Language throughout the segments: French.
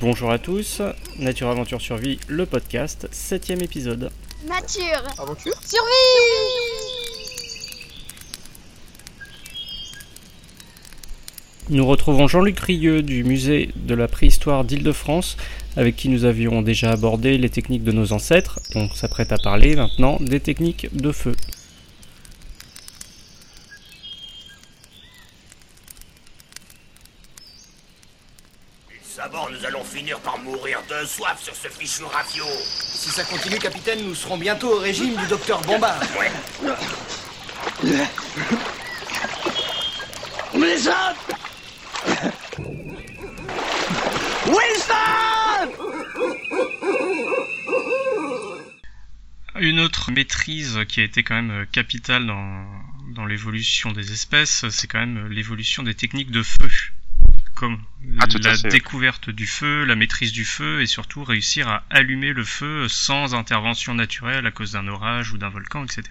Bonjour à tous, Nature Aventure Survie, le podcast, septième épisode. Nature Aventure Survie Nous retrouvons Jean-Luc Rieux du musée de la préhistoire d'Île-de-France, avec qui nous avions déjà abordé les techniques de nos ancêtres. On s'apprête à parler maintenant des techniques de feu. Finir par mourir de soif sur ce fichu rafio. Si ça continue, capitaine, nous serons bientôt au régime du docteur Bombard. Ouais. Wilson Wilson Une autre maîtrise qui a été quand même capitale dans, dans l'évolution des espèces, c'est quand même l'évolution des techniques de feu. Comme Ah, la découverte du feu, la maîtrise du feu et surtout réussir à allumer le feu sans intervention naturelle à cause d'un orage ou d'un volcan, etc.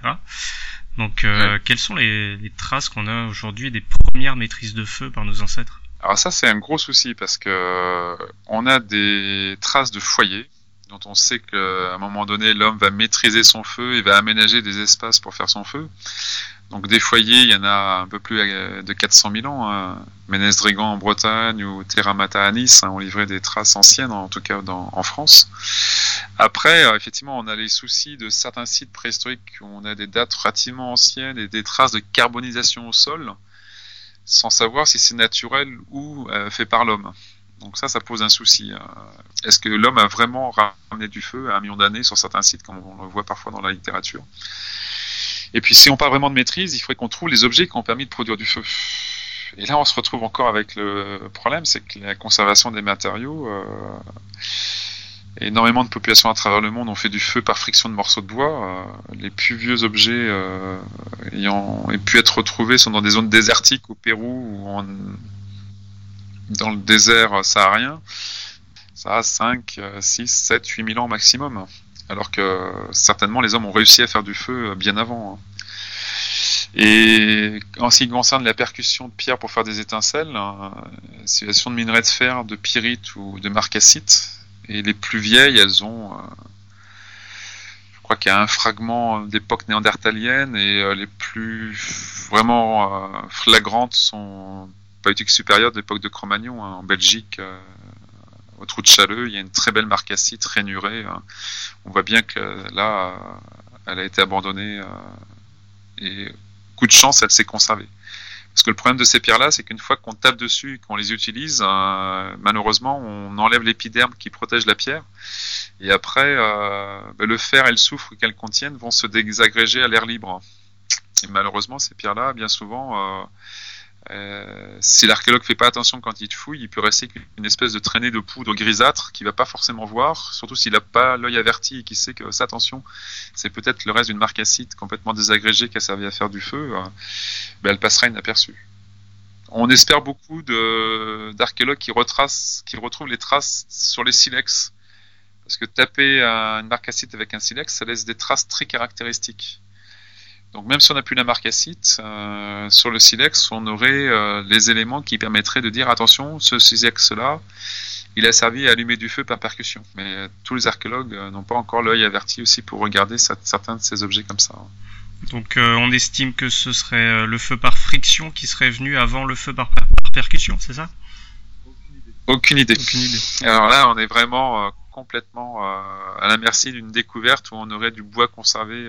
Donc, euh, quelles sont les, les traces qu'on a aujourd'hui des premières maîtrises de feu par nos ancêtres? Alors ça c'est un gros souci parce que euh, on a des traces de foyers dont on sait qu'à un moment donné l'homme va maîtriser son feu et va aménager des espaces pour faire son feu. Donc des foyers, il y en a un peu plus euh, de 400 000 ans. Hein. Ménez-Drégan en Bretagne ou Terra Mata à Nice hein, ont livré des traces anciennes, en tout cas en France. Après, euh, effectivement, on a les soucis de certains sites préhistoriques où on a des dates relativement anciennes et des traces de carbonisation au sol, sans savoir si c'est naturel ou euh, fait par l'homme. Donc ça, ça pose un souci. Est-ce que l'homme a vraiment ramené du feu à un million d'années sur certains sites, comme on le voit parfois dans la littérature? Et puis, si on parle vraiment de maîtrise, il faudrait qu'on trouve les objets qui ont permis de produire du feu. Et là, on se retrouve encore avec le problème, c'est que la conservation des matériaux, euh, énormément de populations à travers le monde ont fait du feu par friction de morceaux de bois. Euh, les plus vieux objets euh, ayant pu être retrouvés sont dans des zones désertiques au Pérou ou dans le désert saharien. Ça a 5, 6, 7, 8 000 ans maximum. Alors que certainement les hommes ont réussi à faire du feu bien avant. hein. Et en ce qui concerne la percussion de pierre pour faire des étincelles, euh, situation de minerais de fer, de pyrite ou de marcassite, et les plus vieilles, elles ont, euh, je crois qu'il y a un fragment d'époque néandertalienne, et euh, les plus vraiment euh, flagrantes sont paléolithique supérieur de l'époque de Cro-Magnon, hein, en Belgique, euh, au trou de Challeux, il y a une très belle marcassite rainurée. hein. On voit bien que là, euh, elle a été abandonnée, euh, et coup de chance, elle s'est conservée. Parce que le problème de ces pierres-là, c'est qu'une fois qu'on tape dessus qu'on les utilise, euh, malheureusement, on enlève l'épiderme qui protège la pierre. Et après, euh, ben, le fer et le soufre qu'elles contiennent vont se désagréger à l'air libre. Et malheureusement, ces pierres-là, bien souvent, euh, euh, si l'archéologue fait pas attention quand il fouille, il peut rester qu'une espèce de traînée de poudre grisâtre qu'il va pas forcément voir, surtout s'il n'a pas l'œil averti et qu'il sait que, ça, attention, c'est peut-être le reste d'une marcassite complètement désagrégée qui a servi à faire du feu, euh, ben, elle passera inaperçue. On espère beaucoup d'archéologues qui retracent, qui retrouvent les traces sur les silex. Parce que taper un- une marcassite avec un silex, ça laisse des traces très caractéristiques. Donc même si on n'a plus la marcassite, euh, sur le silex, on aurait euh, les éléments qui permettraient de dire attention, ce silex-là, il a servi à allumer du feu par percussion. Mais euh, tous les archéologues euh, n'ont pas encore l'œil averti aussi pour regarder cer- certains de ces objets comme ça. Donc euh, on estime que ce serait le feu par friction qui serait venu avant le feu par, par percussion, c'est ça? Aucune idée. Aucune idée. Alors là, on est vraiment complètement à la merci d'une découverte où on aurait du bois conservé.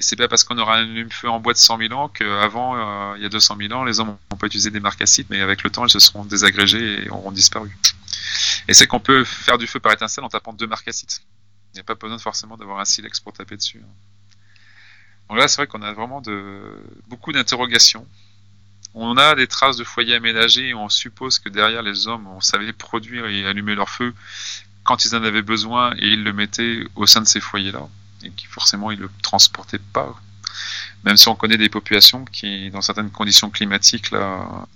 Et c'est pas parce qu'on aura un allume-feu en bois de 100 000 ans qu'avant, euh, il y a 200 000 ans, les hommes n'ont pas utilisé des marcassites, mais avec le temps, elles se seront désagrégées et auront disparu. Et c'est qu'on peut faire du feu par étincelle en tapant deux marcassites. Il n'y a pas besoin forcément d'avoir un silex pour taper dessus. hein. Donc là, c'est vrai qu'on a vraiment de, beaucoup d'interrogations. On a des traces de foyers aménagés et on suppose que derrière les hommes, on savait produire et allumer leur feu quand ils en avaient besoin et ils le mettaient au sein de ces foyers-là et qui forcément ils le transportaient pas. Même si on connaît des populations qui, dans certaines conditions climatiques, là,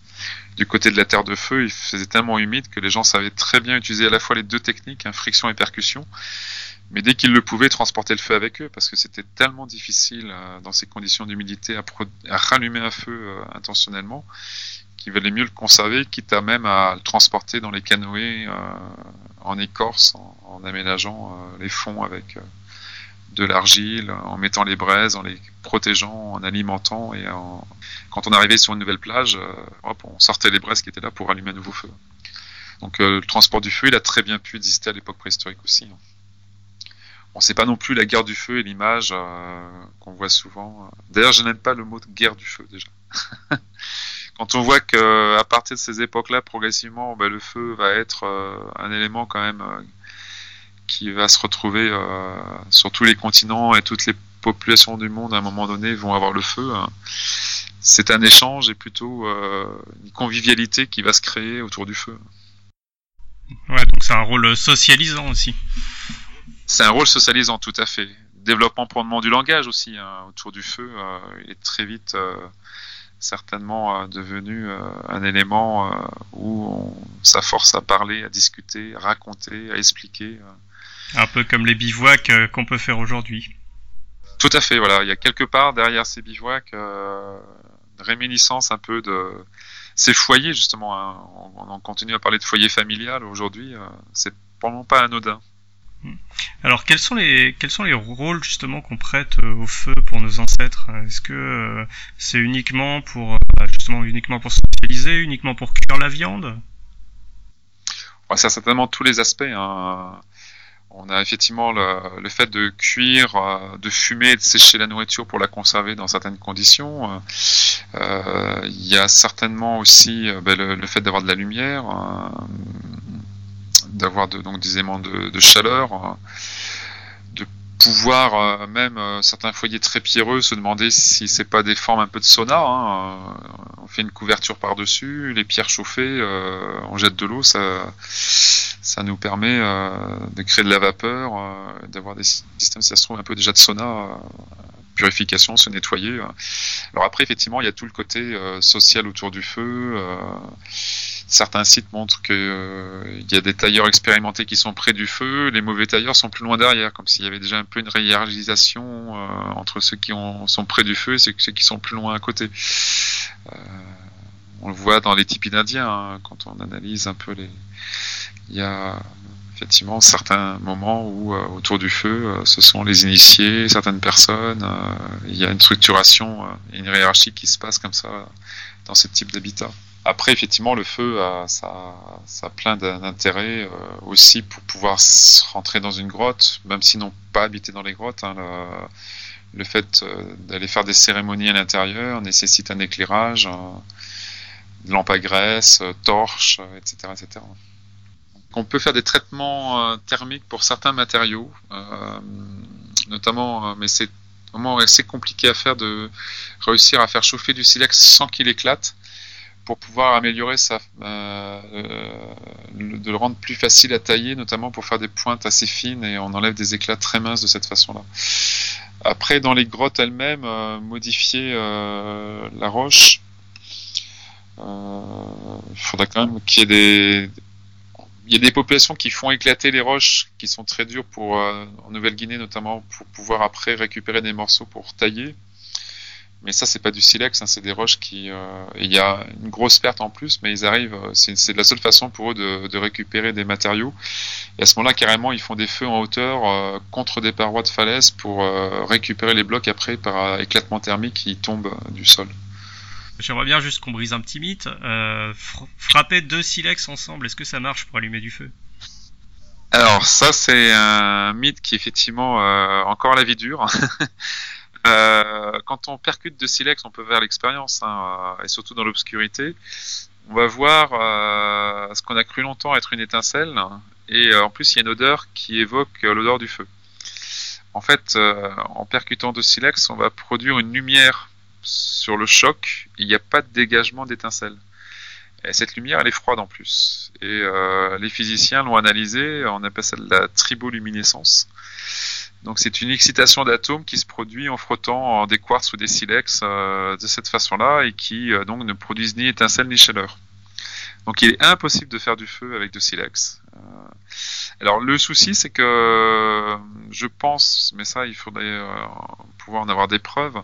du côté de la terre de feu, il faisait tellement humide que les gens savaient très bien utiliser à la fois les deux techniques, hein, friction et percussion, mais dès qu'ils le pouvaient, transporter le feu avec eux, parce que c'était tellement difficile euh, dans ces conditions d'humidité à, rallumer un feu euh, intentionnellement, qu'il valait mieux le conserver, quitte à même à le transporter dans les canoës en écorce, en, aménageant les fonds avec de l'argile, en mettant les braises, en les protégeant, en alimentant et quand on arrivait sur une nouvelle plage, on sortait les braises qui étaient là pour allumer un nouveau feu. Donc le transport du feu, il a très bien pu exister à l'époque préhistorique aussi. Hein. On sait pas non plus la guerre du feu et l'image euh, qu'on voit souvent. D'ailleurs, je n'aime pas le mot de guerre du feu déjà. quand on voit que à partir de ces époques-là, progressivement, ben, le feu va être euh, un élément quand même euh, qui va se retrouver sur tous les continents et toutes les populations du monde à un moment donné vont avoir le feu. Hein. C'est un échange et plutôt une convivialité qui va se créer autour du feu. Ouais, donc c'est un rôle socialisant aussi. C'est un rôle socialisant, tout à fait. Développement probablement du langage aussi hein, autour du feu euh, est très vite euh, certainement euh, devenu un élément où on s'afforce à parler, à discuter, à raconter, à expliquer. Un peu comme les bivouacs qu'on peut faire aujourd'hui. Tout à fait, voilà. Il y a quelque part derrière ces bivouacs une réminiscence un peu de ces foyers justement. Hein. On, on, continue à parler de foyer familial aujourd'hui. c'est probablement pas anodin. Alors quels sont les quels sont les rôles justement qu'on prête euh, au feu pour nos ancêtres? Est-ce que euh, c'est uniquement pour euh, justement uniquement pour socialiser, uniquement pour cuire la viande? Ça certainement tous les aspects. Hein. On a effectivement le, fait de cuire, de fumer, de sécher la nourriture pour la conserver dans certaines conditions. Il y a certainement aussi ben, le, fait d'avoir de la lumière d'avoir donc des aimants de, chaleur, euh, pouvoir euh, même euh, certains foyers très pierreux se demander si c'est pas des formes un peu de sauna. Hein, on fait une couverture par dessus, les pierres chauffées, on jette de l'eau, ça ça nous permet de créer de la vapeur, d'avoir des systèmes, si ça se trouve, un peu déjà de sauna, purification, se nettoyer. Alors après, effectivement, il y a tout le côté social autour du feu certains sites montrent qu'il euh, y a des tailleurs expérimentés qui sont près du feu, les mauvais tailleurs sont plus loin derrière, comme s'il y avait déjà un peu une hiérarchisation euh, entre ceux qui sont près du feu et ceux, qui sont plus loin à côté. Euh, on le voit dans les tipis indiens, hein, quand on analyse un peu les... Il y a effectivement certains moments où autour du feu, ce sont les initiés, certaines personnes, il y a une structuration, une hiérarchie qui se passe comme ça dans ce type d'habitat. Après, effectivement, le feu, a plein d'intérêts euh, aussi pour pouvoir rentrer dans une grotte, même s'ils n'ont pas habité dans les grottes. Hein, le, fait euh, d'aller faire des cérémonies à l'intérieur nécessite un éclairage, une lampe à graisse, euh, torches, etc., etc. on peut faire des traitements thermiques pour certains matériaux, notamment, mais c'est vraiment assez compliqué à faire de réussir à faire chauffer du silex sans qu'il éclate pour pouvoir améliorer ça, euh, de le rendre plus facile à tailler, notamment pour faire des pointes assez fines et on enlève des éclats très minces de cette façon-là. Après, dans les grottes elles-mêmes, euh, modifier euh, la roche, il faudra quand même qu'il y ait des, il y a des populations qui font éclater les roches qui sont très dures pour en Nouvelle-Guinée notamment pour pouvoir après récupérer des morceaux pour tailler. Mais ça, c'est pas du silex, hein, c'est des roches qui. Euh, il y a une grosse perte en plus, mais ils arrivent. Euh, c'est la seule façon pour eux de, récupérer des matériaux. Et à ce moment-là, carrément, ils font des feux en hauteur euh, contre des parois de falaise pour récupérer les blocs après par éclatement thermique qui tombent du sol. J'aimerais bien juste qu'on brise un petit mythe. frapper deux silex ensemble, est-ce que ça marche pour allumer du feu? Alors ça c'est un mythe qui effectivement encore la vie dure. Euh, quand on percute de silex, on peut faire l'expérience, hein, et surtout dans l'obscurité. On va voir euh, ce qu'on a cru longtemps être une étincelle, et euh, en plus il y a une odeur qui évoque l'odeur du feu. En fait, en percutant de silex, on va produire une lumière sur le choc, il n'y a pas de dégagement d'étincelle. Et cette lumière, elle est froide en plus. Et les physiciens l'ont analysée, on appelle ça la triboluminescence. Donc c'est une excitation d'atomes qui se produit en frottant des quartz ou des silex euh, de cette façon-là et qui euh, donc ne produisent ni étincelles ni chaleur. Donc il est impossible de faire du feu avec de silex. Alors le souci, c'est que je pense, mais ça, il faudrait pouvoir en avoir des preuves.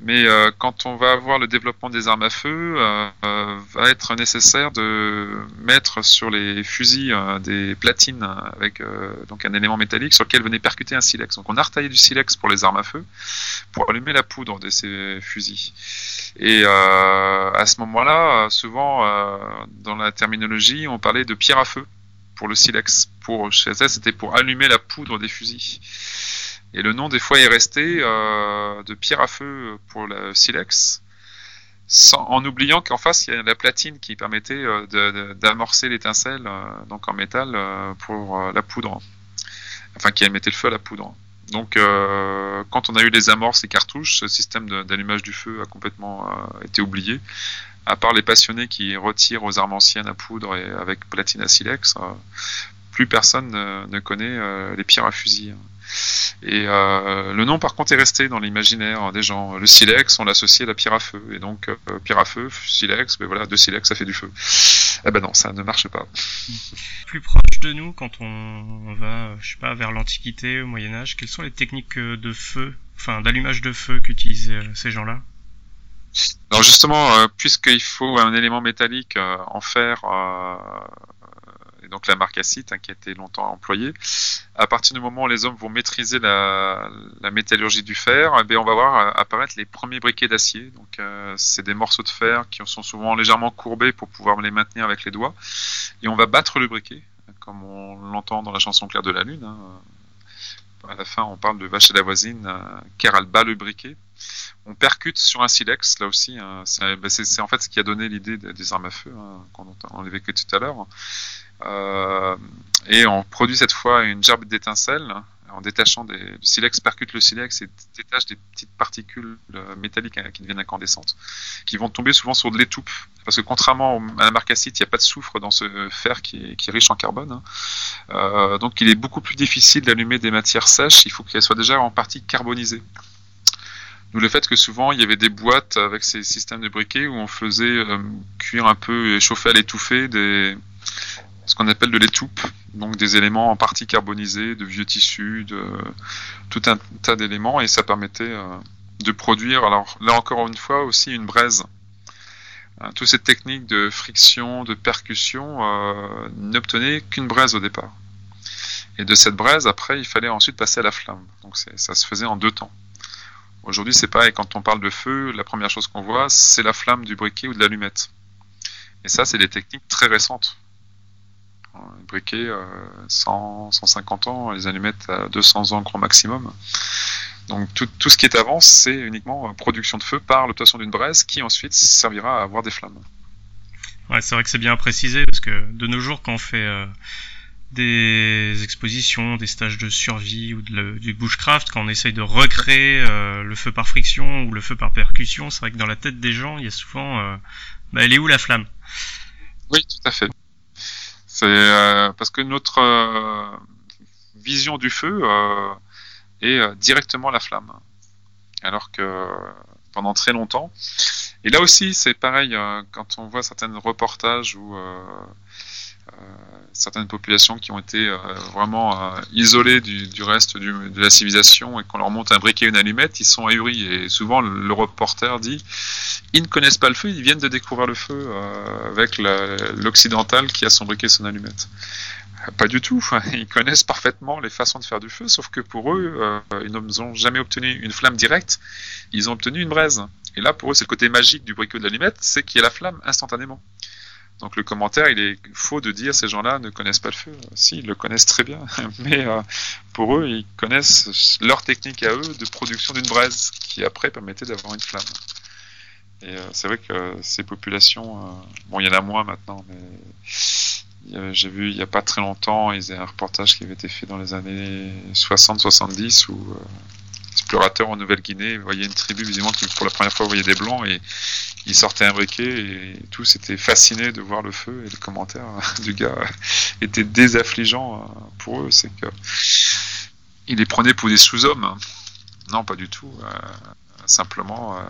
Mais quand on va avoir le développement des armes à feu, va être nécessaire de mettre sur les fusils des platines avec donc un élément métallique sur lequel venait percuter un silex. Donc on a retaillé du silex pour les armes à feu pour allumer la poudre de ces fusils. Et euh, à ce moment-là, souvent euh, dans la terminologie, on parlait de pierre à feu pour le silex. Pour chez c'était pour allumer la poudre des fusils. Et le nom des fois est resté euh, de pierre à feu pour le silex. En oubliant qu'en face il y a la platine qui permettait d'amorcer l'étincelle donc en métal pour la poudre enfin qui émettait le feu à la poudre donc, euh, quand on a eu les amorces et cartouches, ce système d'allumage du feu a complètement euh, été oublié. À part les passionnés qui retirent aux armes anciennes à poudre et avec platine à silex, euh, plus personne ne, connaît les pierres à fusil. Et le nom, par contre, est resté dans l'imaginaire des gens. Le silex, on l'associe à la pierre à feu. Et donc, pierre à feu, silex, ben voilà, deux silex, ça fait du feu. Eh ben non, ça ne marche pas. Plus proche de nous, quand on va, je sais pas, vers l'Antiquité, au Moyen Âge, quelles sont les techniques de feu, enfin d'allumage de feu qu'utilisaient euh, ces gens-là? Alors justement, euh, puisqu'il faut un élément métallique euh, en fer donc la marcassite hein, qui a été longtemps employée. À partir du moment où les hommes vont maîtriser la, métallurgie du fer, eh on va voir euh, apparaître les premiers briquets d'acier. Donc euh, c'est des morceaux de fer qui sont souvent légèrement courbés pour pouvoir les maintenir avec les doigts. Et on va battre le briquet, comme on l'entend dans la chanson Claire de la Lune. Hein. À la fin, on parle de vache et la voisine, euh, car bat le briquet on percute sur un silex, là aussi. Hein. Ben, c'est en fait ce qui a donné l'idée des armes à feu, hein, qu'on l'évoquait tout à l'heure. Euh, et on produit cette fois une gerbe d'étincelles en détachant des, le silex percute le silex et détache des petites particules euh, métalliques hein, qui deviennent incandescentes, qui vont tomber souvent sur de l'étoupe. Parce que contrairement à la marcassite, il n'y a pas de soufre dans ce fer qui est, riche en carbone. Hein. Euh, donc il est beaucoup plus difficile d'allumer des matières sèches, il faut qu'elles soient déjà en partie carbonisées. D'où le fait que souvent il y avait des boîtes avec ces systèmes de briquets où on faisait cuire un peu et chauffer à l'étouffée des, ce qu'on appelle de l'étoupe, donc des éléments en partie carbonisés, de vieux tissus, de tout un tas d'éléments, et ça permettait euh, de produire, alors là encore une fois, aussi une braise. Euh, toutes ces techniques de friction, de percussion euh, n'obtenaient qu'une braise au départ. Et de cette braise, après, il fallait ensuite passer à la flamme. Donc ça se faisait en deux temps. Aujourd'hui, c'est pareil, quand on parle de feu, la première chose qu'on voit, c'est la flamme du briquet ou de l'allumette. Et ça, c'est des techniques très récentes les briquets, 100, 150 ans, les allumettes à 200 ans grand maximum. Donc tout, tout ce qui est avant, c'est uniquement production de feu par l'obtention d'une braise qui ensuite servira à avoir des flammes. Ouais, c'est vrai que c'est bien précisé parce que de nos jours, quand on fait euh, des expositions, des stages de survie ou de du bushcraft, quand on essaye de recréer euh, le feu par friction ou le feu par percussion, c'est vrai que dans la tête des gens, il y a souvent, euh, bah, elle est où la flamme? Oui, tout à fait. C'est euh, parce que notre euh, vision du feu euh, est directement la flamme. Alors que pendant très longtemps, et là aussi c'est pareil, quand on voit certains reportages où certaines populations qui ont été vraiment isolées du, reste de la civilisation et qu'on leur monte un briquet et une allumette, ils sont ahuris. Et souvent, le, reporter dit ils ne connaissent pas le feu, ils viennent de découvrir le feu avec l'occidental qui a son briquet et son allumette. Pas du tout. Ils connaissent parfaitement les façons de faire du feu, sauf que pour eux, ils n'ont jamais obtenu une flamme directe, ils ont obtenu une braise. Et là, pour eux, c'est le côté magique du briquet de l'allumette, c'est qu'il y a la flamme instantanément. Donc le commentaire, il est faux de dire ces gens-là ne connaissent pas le feu. Si, ils le connaissent très bien, mais euh, pour eux, ils connaissent leur technique à eux de production d'une braise qui après permettait d'avoir une flamme. Et euh, c'est vrai que ces populations, euh, bon, il y en a moins maintenant, mais j'ai vu il n'y a pas très longtemps, il y a un reportage qui avait été fait dans les années 60-70 où explorateurs en Nouvelle-Guinée voyaient une tribu visiblement qui pour la première fois voyait des blancs et ils sortaient un briquet et tous étaient fascinés de voir le feu et le commentaire du gars était désaffligeant euh, pour eux. C'est que ils les prenaient pour des sous-hommes. Non, pas du tout. Euh, simplement, euh,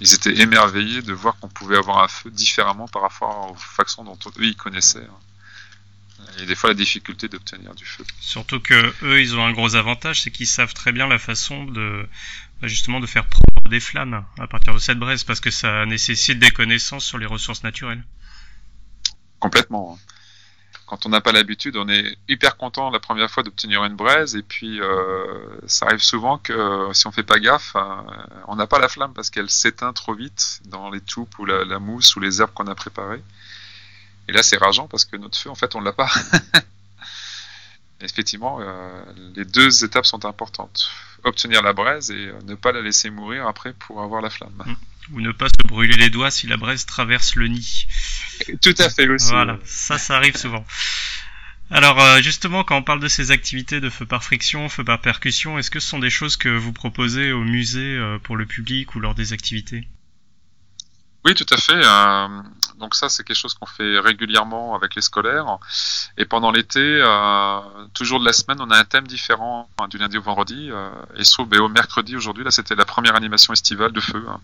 ils étaient émerveillés de voir qu'on pouvait avoir un feu différemment par rapport aux façons dont eux ils connaissaient. Et des fois la difficulté d'obtenir du feu. Surtout que eux, ils ont un gros avantage, c'est qu'ils savent très bien la façon de justement de faire prendre des flammes à partir de cette braise, parce que ça nécessite des connaissances sur les ressources naturelles. Complètement. Hein. Quand on n'a pas l'habitude, on est hyper content la première fois d'obtenir une braise, et puis euh, ça arrive souvent que si on fait pas gaffe, euh, on n'a pas la flamme parce qu'elle s'éteint trop vite dans les toupes ou la, la mousse ou les herbes qu'on a préparées. Et là, c'est rageant parce que notre feu, en fait, on l'a pas. Effectivement, euh, les deux étapes sont importantes. Obtenir la braise et euh, ne pas la laisser mourir après pour avoir la flamme. Mm. Ou ne pas se brûler les doigts si la braise traverse le nid. Tout à fait aussi. Voilà, ça, ça arrive souvent. Alors euh, justement, quand on parle de ces activités de feu par friction, feu par percussion, est-ce que ce sont des choses que vous proposez au musée pour le public ou lors des activités? Oui, tout à fait. Euh, donc ça, c'est quelque chose qu'on fait régulièrement avec les scolaires. Et pendant l'été, euh, toujours de la semaine, on a un thème différent hein, du lundi au vendredi. Euh, et sauf ben, au mercredi aujourd'hui, là, c'était la première animation estivale de feu. Hein.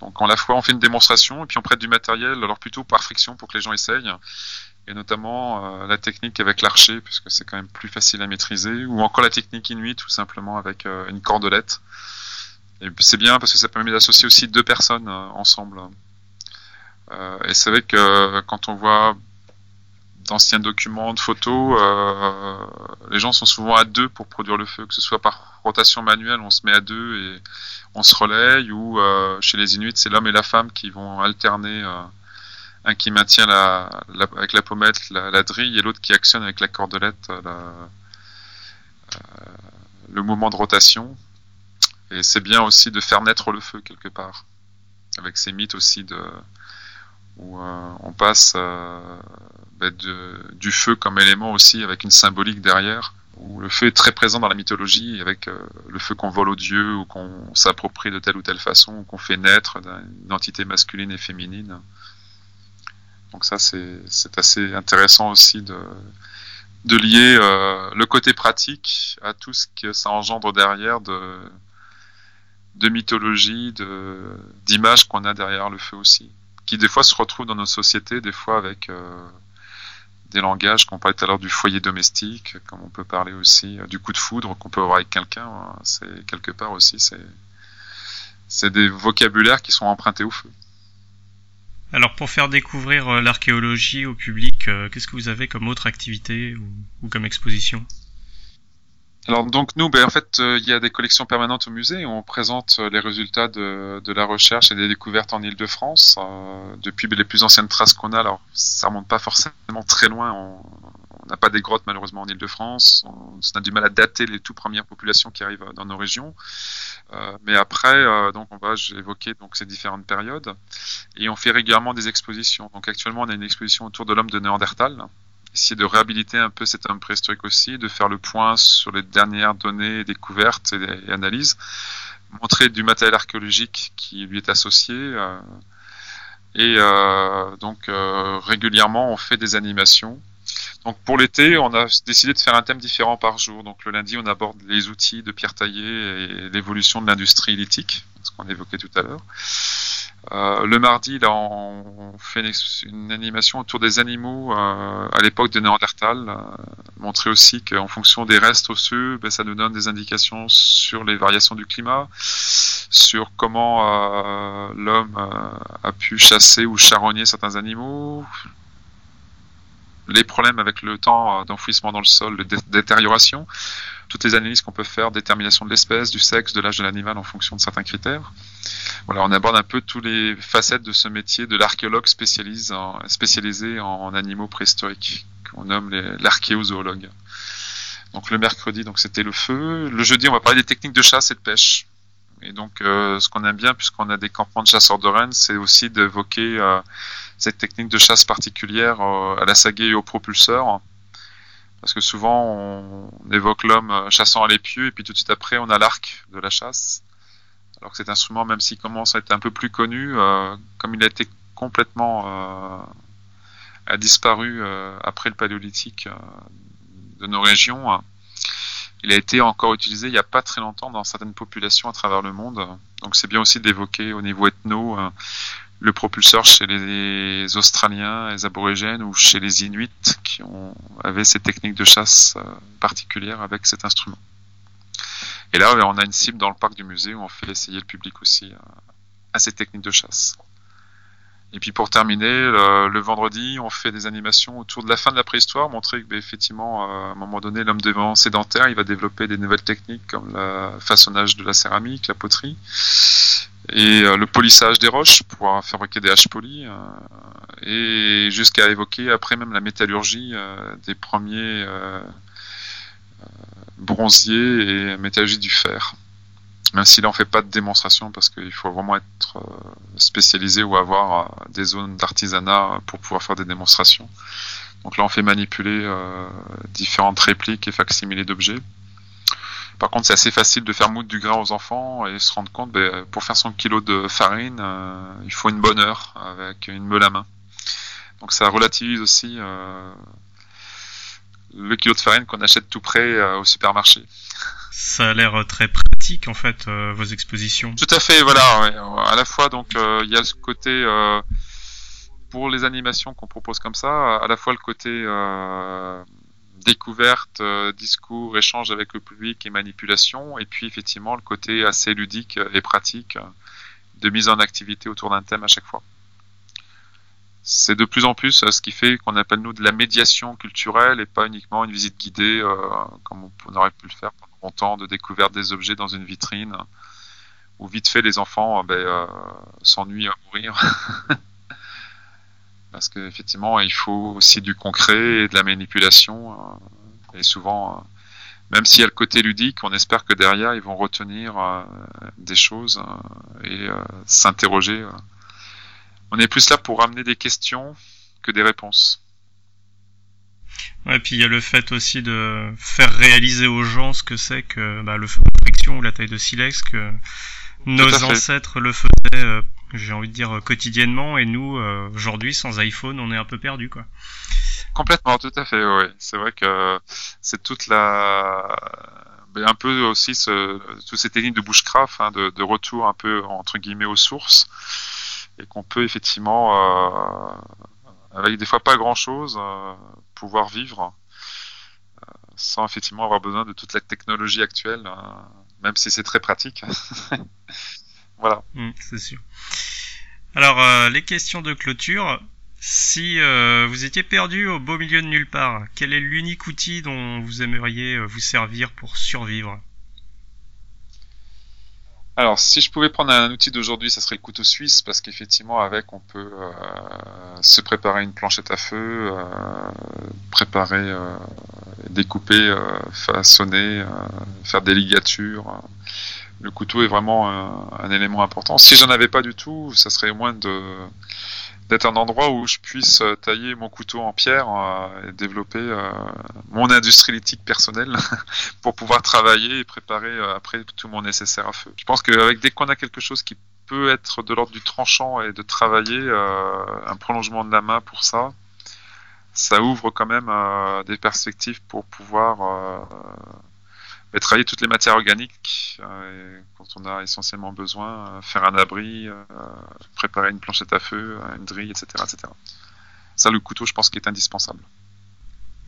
Donc en la fois, on fait une démonstration et puis on prête du matériel, alors plutôt par friction pour que les gens essayent. Et notamment la technique avec l'archer, puisque c'est quand même plus facile à maîtriser, ou encore la technique inuit, tout simplement avec une cordelette. Et c'est bien parce que ça permet d'associer aussi deux personnes ensemble. Euh, et c'est vrai que quand on voit d'anciens documents, de photos, euh, les gens sont souvent à deux pour produire le feu, que ce soit par rotation manuelle, on se met à deux et on se relaye, ou euh, chez les Inuits, c'est l'homme et la femme qui vont alterner, un qui maintient la, avec la pommette la, la drille et l'autre qui actionne avec la cordelette le mouvement de rotation. Et c'est bien aussi de faire naître le feu quelque part, avec ces mythes aussi de où euh, on passe euh, bah, du feu comme élément aussi avec une symbolique derrière, où le feu est très présent dans la mythologie, avec euh, le feu qu'on vole aux dieux ou qu'on s'approprie de telle ou telle façon, ou qu'on fait naître d'une entité masculine et féminine. Donc ça, c'est assez intéressant aussi de, de lier le côté pratique à tout ce que ça engendre derrière de, de mythologie, d'images qu'on a derrière le feu aussi qui des fois se retrouvent dans nos sociétés, des fois avec euh, des langages qu'on parlait tout à l'heure du foyer domestique, comme on peut parler aussi euh, du coup de foudre qu'on peut avoir avec quelqu'un. Hein. c'est quelque part aussi, c'est des vocabulaires qui sont empruntés au feu. Alors pour faire découvrir euh, l'archéologie au public, qu'est-ce que vous avez comme autre activité ou comme exposition? Alors donc nous, ben, en fait, euh, il y a des collections permanentes au musée. On présente euh, les résultats de, de la recherche et des découvertes en Île-de-France euh, depuis ben, les plus anciennes traces qu'on a. Alors ça remonte pas forcément très loin. On n'a pas des grottes malheureusement en Île-de-France. On, on, a du mal à dater les tout premières populations qui arrivent dans nos régions. Euh, mais après, euh, donc on va évoquer donc ces différentes périodes et on fait régulièrement des expositions. Donc actuellement, on a une exposition autour de l'homme de Néandertal essayer de réhabiliter un peu cet homme préhistorique aussi, de faire le point sur les dernières données, découvertes et, analyses, montrer du matériel archéologique qui lui est associé. Euh, et euh, donc euh, régulièrement, on fait des animations. Donc pour l'été, on a décidé de faire un thème différent par jour. Donc le lundi, on aborde les outils de pierre taillée et l'évolution de l'industrie lithique, ce qu'on évoquait tout à l'heure. Euh, le mardi, là, on fait une, animation autour des animaux euh, à l'époque de Néandertal, euh, montrer aussi qu'en fonction des restes osseux, ben, ça nous donne des indications sur les variations du climat, sur comment l'homme a pu chasser ou charogner certains animaux, les problèmes avec le temps d'enfouissement dans le sol, de détérioration, toutes les analyses qu'on peut faire, détermination de l'espèce, du sexe, de l'âge de l'animal en fonction de certains critères. Voilà, on aborde un peu tous les facettes de ce métier de l'archéologue spécialisé en animaux préhistoriques, qu'on nomme l'archéozoologue. Donc le mercredi, donc c'était le feu. Le jeudi, on va parler des techniques de chasse et de pêche. Et donc, euh, ce qu'on aime bien, puisqu'on a des campements de chasseurs de rennes, c'est aussi d'évoquer euh, cette technique de chasse particulière euh, à la saguée et au propulseur parce que souvent, on, évoque l'homme euh, chassant à l'épieu, et puis tout de suite après, on a l'arc de la chasse. Alors que cet instrument, même s'il commence à être un peu plus connu, euh, comme il a été complètement euh, a disparu après le paléolithique de nos régions, hein, il a été encore utilisé il n'y a pas très longtemps dans certaines populations à travers le monde. Donc c'est bien aussi d'évoquer au niveau ethno le propulseur chez les Australiens, les aborigènes ou chez les Inuits qui ont, avaient ces techniques de chasse euh, particulières avec cet instrument. Et là, on a une cible dans le parc du musée où on fait essayer le public aussi euh, à ces techniques de chasse. Et puis pour terminer, le, vendredi, on fait des animations autour de la fin de la préhistoire, montrer que bah, effectivement, euh, à un moment donné, l'homme devant sédentaire, il va développer des nouvelles techniques comme le façonnage de la céramique, la poterie, et euh, le polissage des roches pour fabriquer des haches polies, euh, et jusqu'à évoquer après même la métallurgie des premiers bronziers et métallurgie du fer même si là on fait pas de démonstration parce qu'il faut vraiment être euh, spécialisé ou avoir euh, des zones d'artisanat pour pouvoir faire des démonstrations. Donc là on fait manipuler euh, différentes répliques et facsimilés d'objets. Par contre c'est assez facile de faire moudre du grain aux enfants et se rendre compte ben, pour faire son kilo de farine il faut une bonne heure avec une meule à main. Donc ça relativise aussi le kilo de farine qu'on achète tout près au supermarché. Ça a l'air très pratique en fait euh, vos expositions. Tout à fait, voilà. À la fois donc euh, il y a ce côté euh, pour les animations qu'on propose comme ça, à la fois le côté découverte, discours, échange avec le public et manipulation, et puis effectivement le côté assez ludique et pratique de mise en activité autour d'un thème à chaque fois. C'est de plus en plus ce qui fait qu'on appelle nous de la médiation culturelle et pas uniquement une visite guidée comme on aurait pu le faire pendant longtemps de découverte des objets dans une vitrine, où vite fait les enfants euh, ben, euh, s'ennuient à mourir. Parce qu'effectivement, il faut aussi du concret et de la manipulation. Euh, et souvent, même s'il y a le côté ludique, on espère que derrière, ils vont retenir des choses et s'interroger. On est plus là pour amener des questions que des réponses. Et puis il y a le fait aussi de faire réaliser aux gens ce que c'est que bah, le feu de friction ou la taille de silex, que nos ancêtres le faisaient, euh, j'ai envie de dire, quotidiennement, et nous, euh, aujourd'hui, sans iPhone, on est un peu perdu, quoi. Complètement, tout à fait, oui. C'est vrai que c'est toute la... Ben, un peu aussi ce... toutes ces techniques de bushcraft, hein, de, de, retour un peu, entre guillemets, aux sources, et qu'on peut effectivement... Euh avec des fois pas grand chose, euh, pouvoir vivre euh, sans effectivement avoir besoin de toute la technologie actuelle, euh, même si c'est très pratique. voilà. Mm, c'est sûr. Alors, les questions de clôture. Si vous étiez perdu au beau milieu de nulle part, quel est l'unique outil dont vous aimeriez vous servir pour survivre? Alors, si je pouvais prendre un outil d'aujourd'hui, ça serait le couteau suisse, parce qu'effectivement, avec, on peut euh, se préparer une planchette à feu, euh, préparer, euh, découper, façonner, faire des ligatures. Le couteau est vraiment un, un élément important. Si j'en avais pas du tout, ça serait moins de d'être un endroit où je puisse euh, tailler mon couteau en pierre euh, et développer euh, mon industrie lithique personnelle pour pouvoir travailler et préparer après tout mon nécessaire à feu. Je pense qu'avec dès qu'on a quelque chose qui peut être de l'ordre du tranchant et de travailler un prolongement de la main pour ça, ça ouvre quand même des perspectives pour pouvoir et travailler toutes les matières organiques euh, quand on a essentiellement besoin, euh, faire un abri, euh, préparer une planchette à feu, une drille, etc., etc. Ça, le couteau, je pense qu'il est indispensable.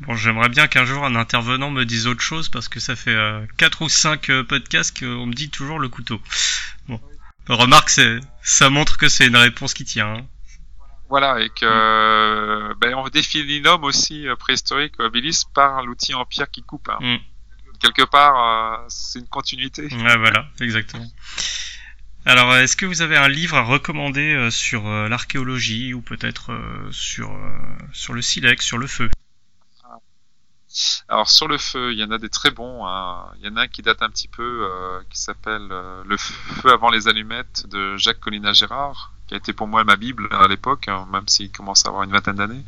Bon, j'aimerais bien qu'un jour un intervenant me dise autre chose parce que ça fait 4 ou 5 podcasts qu'on me dit toujours le couteau. Bon. Remarque, ça montre que c'est une réponse qui tient. Hein. Voilà, et que ben, on définit l'homme aussi préhistorique, Billis, par l'outil en pierre qui coupe. Hein. Mm quelque part, euh, c'est une continuité. Ouais, voilà, exactement. Alors, est-ce que vous avez un livre à recommander euh, sur euh, l'archéologie ou peut-être sur, sur le silex, sur le feu? Alors sur le feu, il y en a des très bons. Hein. Il y en a un qui date un petit peu, qui s'appelle Le feu avant les allumettes de Jacques Collina Gérard, qui a été pour moi ma bible à l'époque, hein, même s'il commence à avoir une vingtaine d'années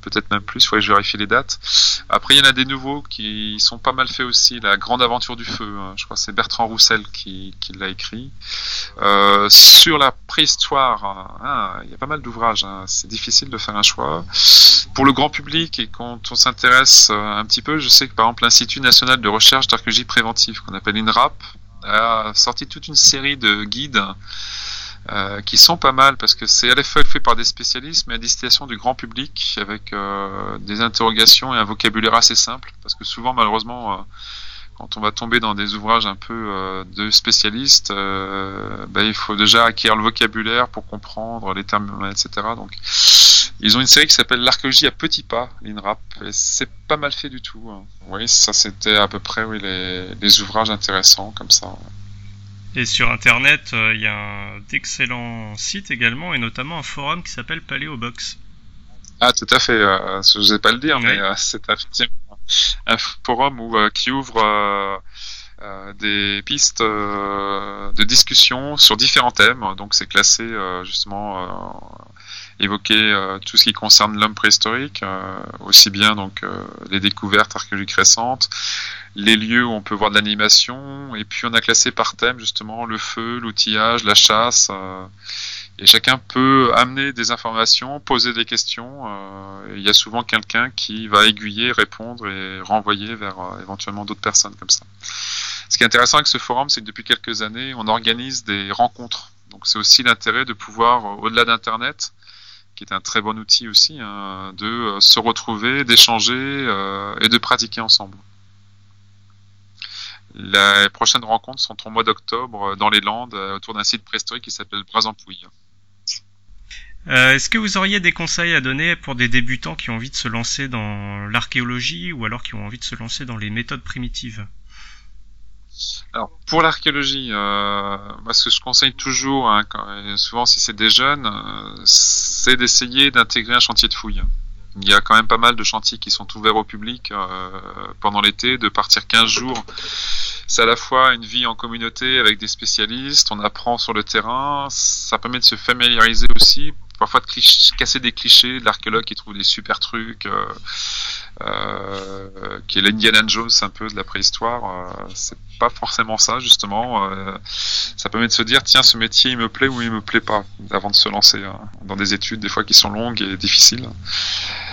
peut-être même plus, il faudrait que je vérifie les dates. Après, il y en a des nouveaux qui sont pas mal faits aussi. La Grande Aventure du Feu, hein. je crois que c'est Bertrand Roussel qui, l'a écrit. Euh, sur la préhistoire, hein, il y a pas mal d'ouvrages, hein. c'est difficile de faire un choix. Pour le grand public, et quand on s'intéresse euh, un petit peu, je sais que par exemple l'Institut national de recherche d'archéologie préventive, qu'on appelle INRAP, a sorti toute une série de guides euh, qui sont pas mal parce que c'est à la fois fait par des spécialistes, mais à destination du grand public avec euh, des interrogations et un vocabulaire assez simple. Parce que souvent, malheureusement, euh, quand on va tomber dans des ouvrages un peu euh, de spécialistes, ben, il faut déjà acquérir le vocabulaire pour comprendre les termes, etc. Donc, ils ont une série qui s'appelle L'archéologie à petits pas, l'INRAP, et c'est pas mal fait du tout. hein. Oui, ça c'était à peu près oui, les, les ouvrages intéressants comme ça. Et sur Internet, euh, il y a d'excellents sites également, et notamment un forum qui s'appelle Paléobox. Ah, tout à fait. Euh, je n'osais pas le dire, mais euh, c'est effectivement un forum où, euh, qui ouvre des pistes de discussion sur différents thèmes. Donc, c'est classé justement évoquer euh, tout ce qui concerne l'homme préhistorique, euh, aussi bien donc euh, les découvertes archéologiques récentes, les lieux où on peut voir de l'animation, et puis on a classé par thème justement le feu, l'outillage, la chasse. euh, et chacun peut amener des informations, poser des questions. euh, il y a souvent quelqu'un qui va aiguiller, répondre et renvoyer vers euh, éventuellement d'autres personnes comme ça. Ce qui est intéressant avec ce forum, c'est que depuis quelques années, on organise des rencontres. Donc c'est aussi l'intérêt de pouvoir, au-delà d'Internet, qui est un très bon outil aussi, hein, de se retrouver, d'échanger et de pratiquer ensemble. Les prochaines rencontres sont au mois d'octobre euh, dans les Landes, euh, autour d'un site préhistorique qui s'appelle Bras-en-Pouille. Euh, Est-ce que vous auriez des conseils à donner pour des débutants qui ont envie de se lancer dans l'archéologie ou alors qui ont envie de se lancer dans les méthodes primitives? Alors, pour l'archéologie, euh, moi, ce que je conseille toujours, hein, quand- et souvent si c'est des jeunes, euh, c'est d'essayer d'intégrer un chantier de fouille. Il y a quand même pas mal de chantiers qui sont ouverts au public euh, pendant l'été, de partir 15 jours. C'est à la fois une vie en communauté avec des spécialistes, on apprend sur le terrain, ça permet de se familiariser aussi, parfois de casser des clichés, de l'archéologue qui trouve des super trucs, euh, euh, qui est l'Indiana Jones un peu de la préhistoire. euh, c'est pas forcément ça justement. euh, ça permet de se dire tiens ce métier il me plaît ou il me plaît pas avant de se lancer hein, dans des études des fois qui sont longues et difficiles.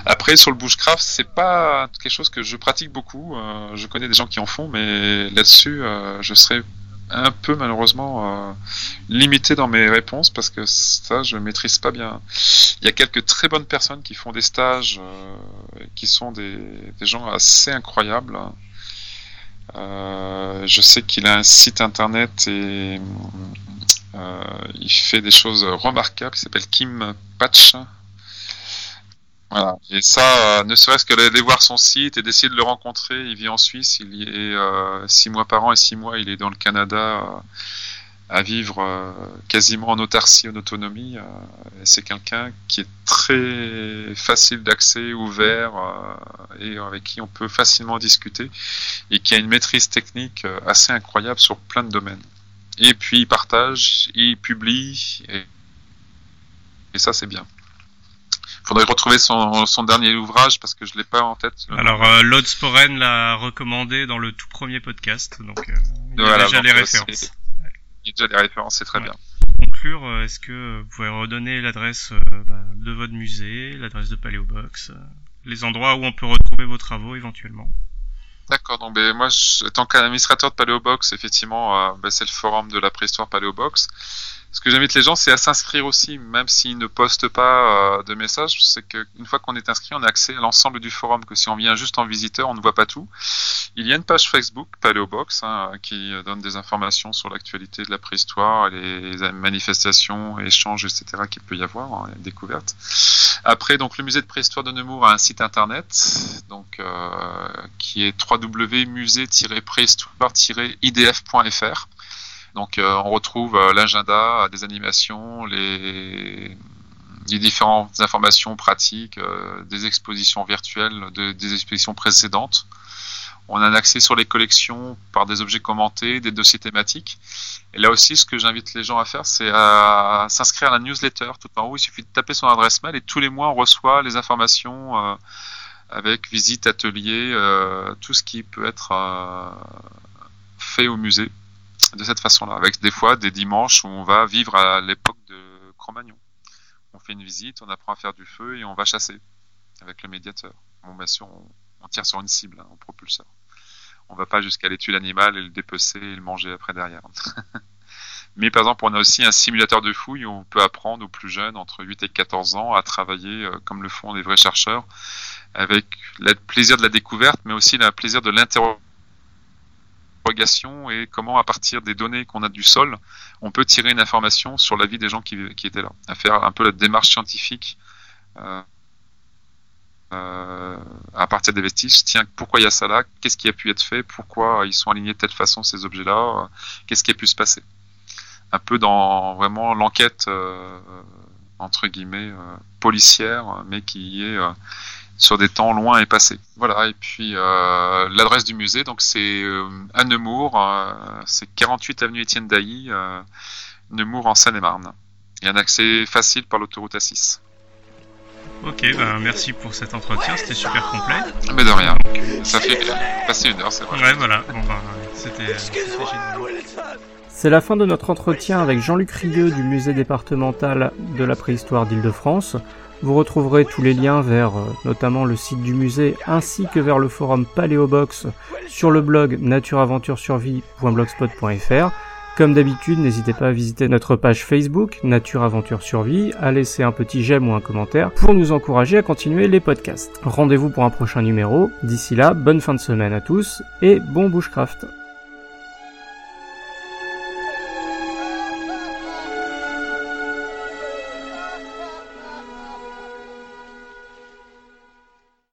Après sur le bushcraft c'est pas quelque chose que je pratique beaucoup. euh, je connais des gens qui en font mais là-dessus euh, je serais un peu malheureusement euh, limité dans mes réponses parce que ça je maîtrise pas bien. Il y a quelques très bonnes personnes qui font des stages euh, qui sont des, des gens assez incroyables. Euh, je sais qu'il a un site internet et euh, il fait des choses remarquables. Il s'appelle Kim Patch. Voilà. Et ça, euh, ne serait-ce que d'aller voir son site et d'essayer de le rencontrer. Il vit en Suisse. Il y est euh, six mois par an et six mois. Il est dans le Canada euh, à vivre euh, quasiment en autarcie, en autonomie. euh, c'est quelqu'un qui est très facile d'accès, ouvert euh, et avec qui on peut facilement discuter et qui a une maîtrise technique assez incroyable sur plein de domaines. Et puis il partage, il publie et, et ça c'est bien. Faudrait retrouver son, son dernier ouvrage parce que je l'ai pas en tête. Alors, euh, Lord Sporen l'a recommandé dans le tout premier podcast, donc euh, il y a déjà donc, les euh, références. Il y a déjà des références, c'est très Ouais. bien. Pour conclure, euh, est-ce que vous pouvez redonner l'adresse euh, bah, de votre musée, l'adresse de Paléobox, les endroits où on peut retrouver vos travaux éventuellement? D'accord, donc ben, moi, je, tant qu'administrateur de Paléobox, effectivement, ben, c'est le forum de la préhistoire Paléobox. Ce que j'invite les gens, c'est à s'inscrire aussi, même s'ils ne postent pas euh, de messages. C'est qu'une fois qu'on est inscrit, on a accès à l'ensemble du forum, que si on vient juste en visiteur, on ne voit pas tout. Il y a une page Facebook, Paléobox, hein, qui donne des informations sur l'actualité de la préhistoire, les manifestations, échanges, etc. qu'il peut y avoir, hein, découvertes. Après, donc, le musée de préhistoire de Nemours a un site internet, donc, euh, qui est www.musée-préhistoire-idf.fr. Donc, euh, on retrouve euh, l'agenda des animations, les, différentes informations pratiques, euh, des expositions virtuelles, de- des expositions précédentes. On a un accès sur les collections par des objets commentés, des dossiers thématiques. Et là aussi, ce que j'invite les gens à faire, c'est à s'inscrire à la newsletter. Tout en haut, il suffit de taper son adresse mail et tous les mois, on reçoit les informations euh, avec visite, atelier, euh, tout ce qui peut être euh, fait au musée de cette façon-là, avec des fois des dimanches où on va vivre à l'époque de Cro-Magnon. On fait une visite, on apprend à faire du feu et on va chasser avec le médiateur. Bon, bien sûr, on, tire sur une cible, hein, propulseur. On va pas jusqu'à tuer l'animal et le dépecer et le manger après derrière. Mais par exemple, on a aussi un simulateur de fouille où on peut apprendre aux plus jeunes, entre 8 et 14 ans, à travailler euh, comme le font les vrais chercheurs, avec le plaisir de la découverte, mais aussi le plaisir de l'interrogation et comment, à partir des données qu'on a du sol, on peut tirer une information sur la vie des gens qui, qui étaient là, à faire un peu la démarche scientifique. Euh, euh, à partir des vestiges, tiens, pourquoi il y a ça là? Qu'est-ce qui a pu être fait? Pourquoi ils sont alignés de telle façon ces objets-là? Qu'est-ce qui a pu se passer? Un peu dans vraiment l'enquête euh, entre guillemets policière, mais qui est sur des temps loin et passés. Voilà. Et puis l'adresse du musée, donc c'est à Nemours, c'est 48 avenue Étienne Dailly, Nemours en Seine-et-Marne. Il y a un accès facile par l'autoroute A6. Ok, ben merci pour cet entretien, c'était super complet. Mais de rien, ça fait passer une heure, c'est vrai. Ouais, voilà, bon ben, c'était génial. C'est la fin de notre entretien avec Jean-Luc Rieux du musée départemental de la préhistoire d'Île-de-France. Vous retrouverez tous les liens vers euh, notamment le site du musée ainsi que vers le forum Paléobox sur le blog natureaventuresurvie.blogspot.fr comme d'habitude, n'hésitez pas à visiter notre page Facebook Nature Aventure Survie, à laisser un petit j'aime ou un commentaire pour nous encourager à continuer les podcasts. Rendez-vous pour un prochain numéro. D'ici là, bonne fin de semaine à tous et bon bushcraft.